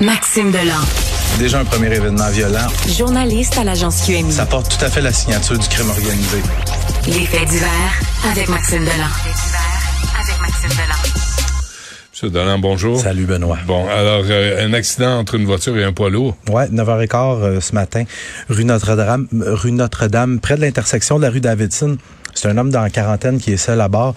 Maxime Delan. Déjà un premier événement violent. Journaliste à l'agence QMI. Ça porte tout à fait la signature du crime organisé. Les faits divers avec Maxime Delan. avec Maxime Delan. Monsieur Delan, bonjour. Salut Benoît. Bon, alors, euh, un accident entre une voiture et un poids lourd. Ouais, 9h15 euh, ce matin, rue Notre-Dame, rue Notre-Dame, près de l'intersection de la rue Davidson. C'est un homme dans la quarantaine qui est seul à bord.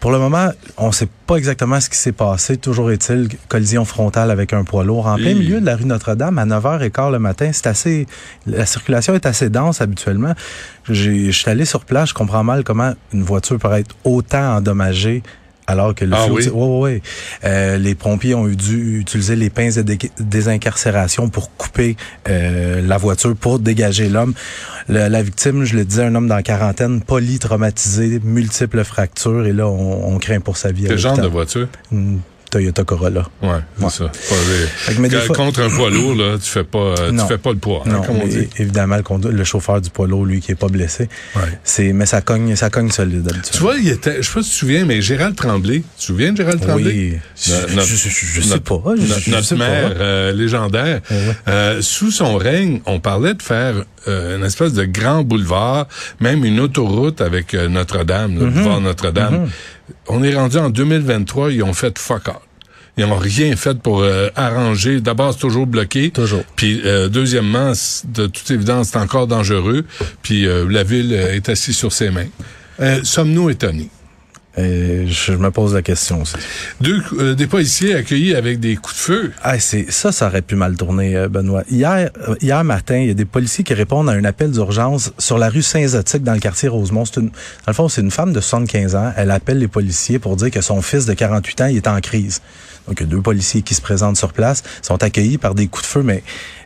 Pour le moment, on ne sait pas exactement ce qui s'est passé. Toujours est-il, collision frontale avec un poids lourd en plein milieu de la rue Notre-Dame à 9h15 le matin. C'est assez, la circulation est assez dense habituellement. Je suis allé sur place, je comprends mal comment une voiture peut être autant endommagée alors que le ah, flot, oui? ouais, ouais, euh, les pompiers ont eu dû utiliser les pinces de dé désincarcération pour couper euh, la voiture pour dégager l'homme. La victime, je le disais, un homme dans la quarantaine, polytraumatisé, multiples fractures, et là, on, on craint pour sa vie. Quel genre de voiture? Une Toyota Corolla. Ouais, c'est Ouais. ça. Pas les- que, mais des Quand- fois- Contre un poids lourd, là, tu fais pas, euh, tu fais pas le poids, hein, Non, comme on dit. évidemment, le, chauffeur du poids lourd, lui, qui est pas blessé. Ouais. C'est, mais ça cogne, ça cogne solide. Tu vois, il était, je sais pas si tu te souviens, mais Gérald Tremblay, tu te souviens de Gérald Tremblay? Oui, je, Notre- je, je- je sais pas. Je, Notre, sais pas. euh, légendaire. Ouais, ouais. Euh, sous son règne, on parlait de faire euh, une espèce de grand boulevard, même une autoroute avec Notre-Dame, Mhm. le boulevard Notre-Dame. On est rendu en 2023, ils ont fait fuck all. Ils n'ont rien fait pour euh, arranger. D'abord, c'est toujours bloqué. Toujours. Puis, euh, deuxièmement, de toute évidence, c'est encore dangereux. Puis, euh, la ville euh, est assise sur ses mains. Euh, Sommes-nous étonnés? Euh, je me pose la question aussi. Deux, euh, des policiers accueillis avec des coups de feu. Ah, c'est ça, ça aurait pu mal tourner, euh, Benoît. Hier, euh, hier matin, il y a des policiers qui répondent à un appel d'urgence sur la rue Saint-Zotique dans le quartier Rosemont. C'est une, dans le fond, c'est une femme de 75 ans. Elle appelle les policiers pour dire que son fils de 48 ans il est en crise. Donc, il y a deux policiers qui se présentent sur place, sont accueillis par des coups de feu, mais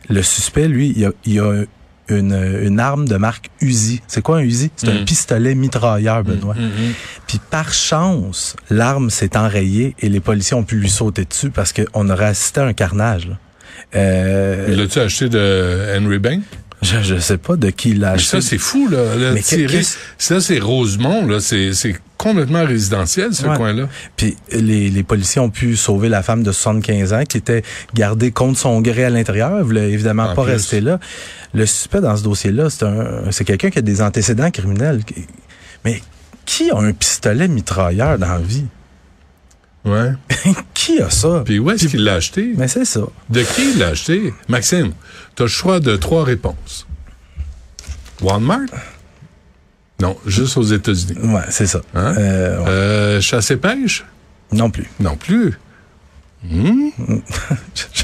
le suspect, lui, il a, il a une, une arme de marque Uzi. C'est quoi un Uzi? C'est un Mm. pistolet mitrailleur, Benoît. Puis par chance, l'arme s'est enrayée et les policiers ont pu lui sauter dessus parce qu'on aurait assisté à un carnage. là. Euh, L'as-tu acheté de Henry Bank? je, je sais pas de qui il l'a Mais acheté. ça, c'est fou, là. là Mais tirer- qu'est-ce- ça, c'est Rosemont, là. C'est complètement résidentiel, ce Ouais. coin-là. Puis les, les policiers ont pu sauver la femme de 75 ans qui était gardée contre son gré à l'intérieur. Elle voulait évidemment En pas plus. rester là. Le suspect dans ce dossier-là, c'est un, c'est quelqu'un qui a des antécédents criminels. Mais qui a un pistolet mitrailleur dans la vie? Ouais. qui a ça? Puis où est-ce qu'il l'a acheté? Mais c'est ça. De qui il l'a acheté? Maxime, t'as le choix de trois réponses. Walmart? Non, juste aux États-Unis. Ouais, c'est ça. Hein? Euh, ouais. Euh, chasse et pêche? Non plus. Non plus. Hmm?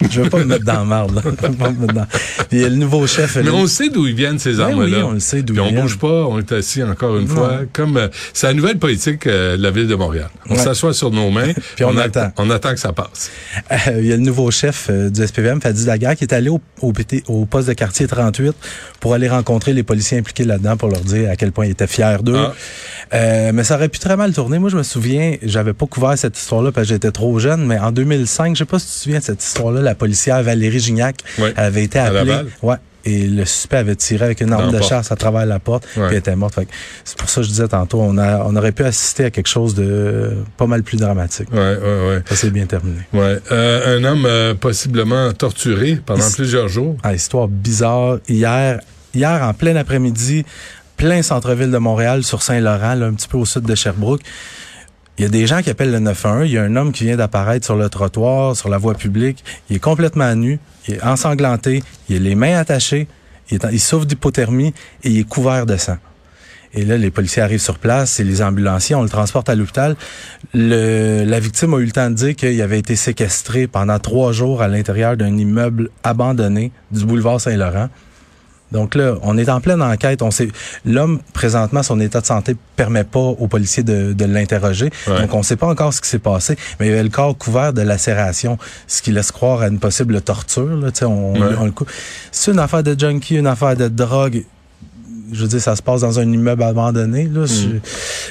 Je veux pas me mettre dans la marde, là. Puis y a le nouveau chef. Mais on sait d'où ils viennent, ces Ben armes-là. oui, on le sait d'où Puis ils on viennent. bouge pas, on est assis encore une fois. Comme euh, c'est la nouvelle politique euh, de la ville de Montréal. On Ouais. s'assoit sur nos mains, Puis on attend. On attend que ça passe. Euh, il y a le nouveau chef du SPVM, Fadi Daguerre, qui est allé au, au, PT au poste de quartier 38 pour aller rencontrer les policiers impliqués là-dedans pour leur dire à quel point il était fier d'eux. Ah. Mais ça aurait pu très mal tourner. Moi, je me souviens, j'avais pas couvert cette histoire-là parce que j'étais trop jeune, mais en 2005, je sais pas si tu te souviens de cette histoire-là, la policière Valérie Gignac Ouais. avait été appelée. Ouais. Et le suspect avait tiré avec une arme de porte. chasse à travers la porte, Ouais. puis était morte. C'est pour ça que je disais tantôt, on, a, on aurait pu assister à quelque chose de pas mal plus dramatique. Ouais, ouais. Ça s'est bien terminé. ouais. Euh, un homme euh, possiblement torturé pendant plusieurs jours. Ah, histoire bizarre. Hier, hier en plein après-midi, plein centre-ville de Montréal, sur Saint-Laurent, un petit peu au sud de Sherbrooke. Il y a des gens qui appellent le 911. Il y a un homme qui vient d'apparaître sur le trottoir, sur la voie publique. Il est complètement nu, il est ensanglanté, il a les mains attachées, il, est souffre d'hypothermie et il est couvert de sang. Et là, les policiers arrivent sur place, et les ambulanciers, on le transporte à l'hôpital. La victime a eu le temps de dire qu'il avait été séquestré pendant trois jours à l'intérieur d'un immeuble abandonné du boulevard Saint-Laurent. Donc là, on est en pleine enquête. On sait, l'homme présentement, son état de santé permet pas aux policiers de, de l'interroger. Ouais. Donc on sait pas encore ce qui s'est passé, mais il avait le corps couvert de lacération, ce qui laisse croire à une possible torture. Là, on, Ouais. on le cou- C'est une affaire de junkie, une affaire de drogue. Je veux dire, ça se passe dans un immeuble abandonné. Là. Je-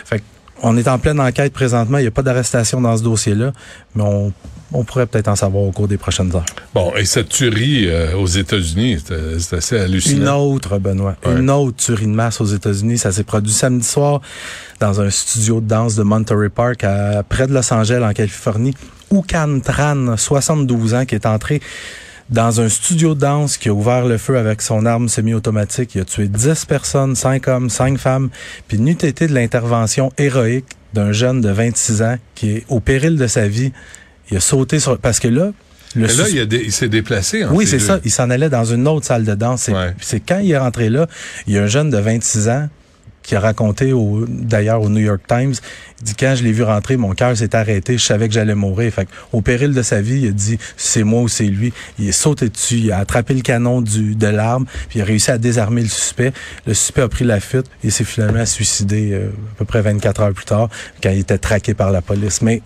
Fait que on est en pleine enquête présentement. Il n'y a pas d'arrestation dans ce dossier-là, mais on, on pourrait peut-être en savoir au cours des prochaines heures. Bon, et cette tuerie euh, aux États-Unis, c'est assez Une hallucinant. autre, Benoît. Ouais. Une autre tuerie de masse aux États-Unis. Ça s'est produit samedi soir dans un studio de danse de Monterey Park, à, près de Los Angeles, en Californie. Oukan Tran, 72 ans, qui est entré dans un studio de danse, qui a ouvert le feu avec son arme semi-automatique. Il a tué 10 personnes, 5 hommes, 5 femmes. Puis n'eût été de l'intervention héroïque d'un jeune de 26 ans qui est au péril de sa vie. Il a sauté sur... Parce que là... Le là, il, s'est déplacé. En oui, c'est ça. Il s'en allait dans une autre salle de danse. Ouais. c'est quand il est rentré là, il y a un jeune de 26 ans qui a raconté d'ailleurs au New York Times, il dit quand je l'ai vu rentrer, mon cœur s'est arrêté, je savais que j'allais mourir. Fait au péril de sa vie, il a dit c'est moi ou c'est lui. Il est sauté dessus, il a attrapé le canon du de l'arme, puis il a réussi à désarmer le suspect. Le suspect a pris la fuite et s'est finalement suicidé euh, à peu près 24 heures plus tard quand il était traqué par la police. Mais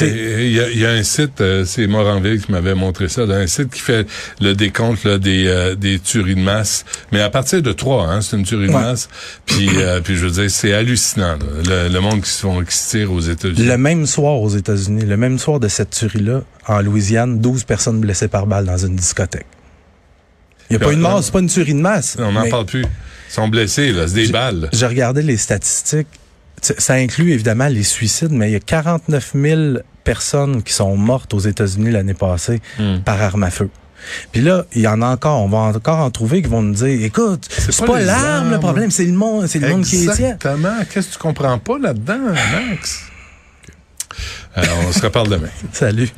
Il y, a, il y a un site, euh, c'est Moranville qui m'avait montré ça, un site qui fait le décompte là, des, euh, des tueries de masse, mais à partir de trois, hein, c'est une tuerie de masse. Puis, euh, puis je veux dire, c'est hallucinant, là, le, le monde qui se, font, qui se tire aux États-Unis. Le même soir aux États-Unis, le même soir de cette tuerie-là, en Louisiane, 12 personnes blessées par balle dans une discothèque. Il n'y a Puis pas une on- mort, c'est pas une tuerie de masse. On n'en Mais parle plus. Ils sont blessés, là, c'est des balles. J'ai regardé les statistiques. Ça inclut évidemment les suicides, mais il y a 49 000 personnes qui sont mortes aux États-Unis l'année passée Hmm. par arme à feu. Puis là, il y en a encore, on va encore en trouver qui vont nous dire, écoute, c'est pas pas, l'arme le problème, c'est le monde, c'est le monde qui est tient. Exactement. Qu'est-ce que tu comprends pas là-dedans, Max? Alors, on se reparle demain. Salut.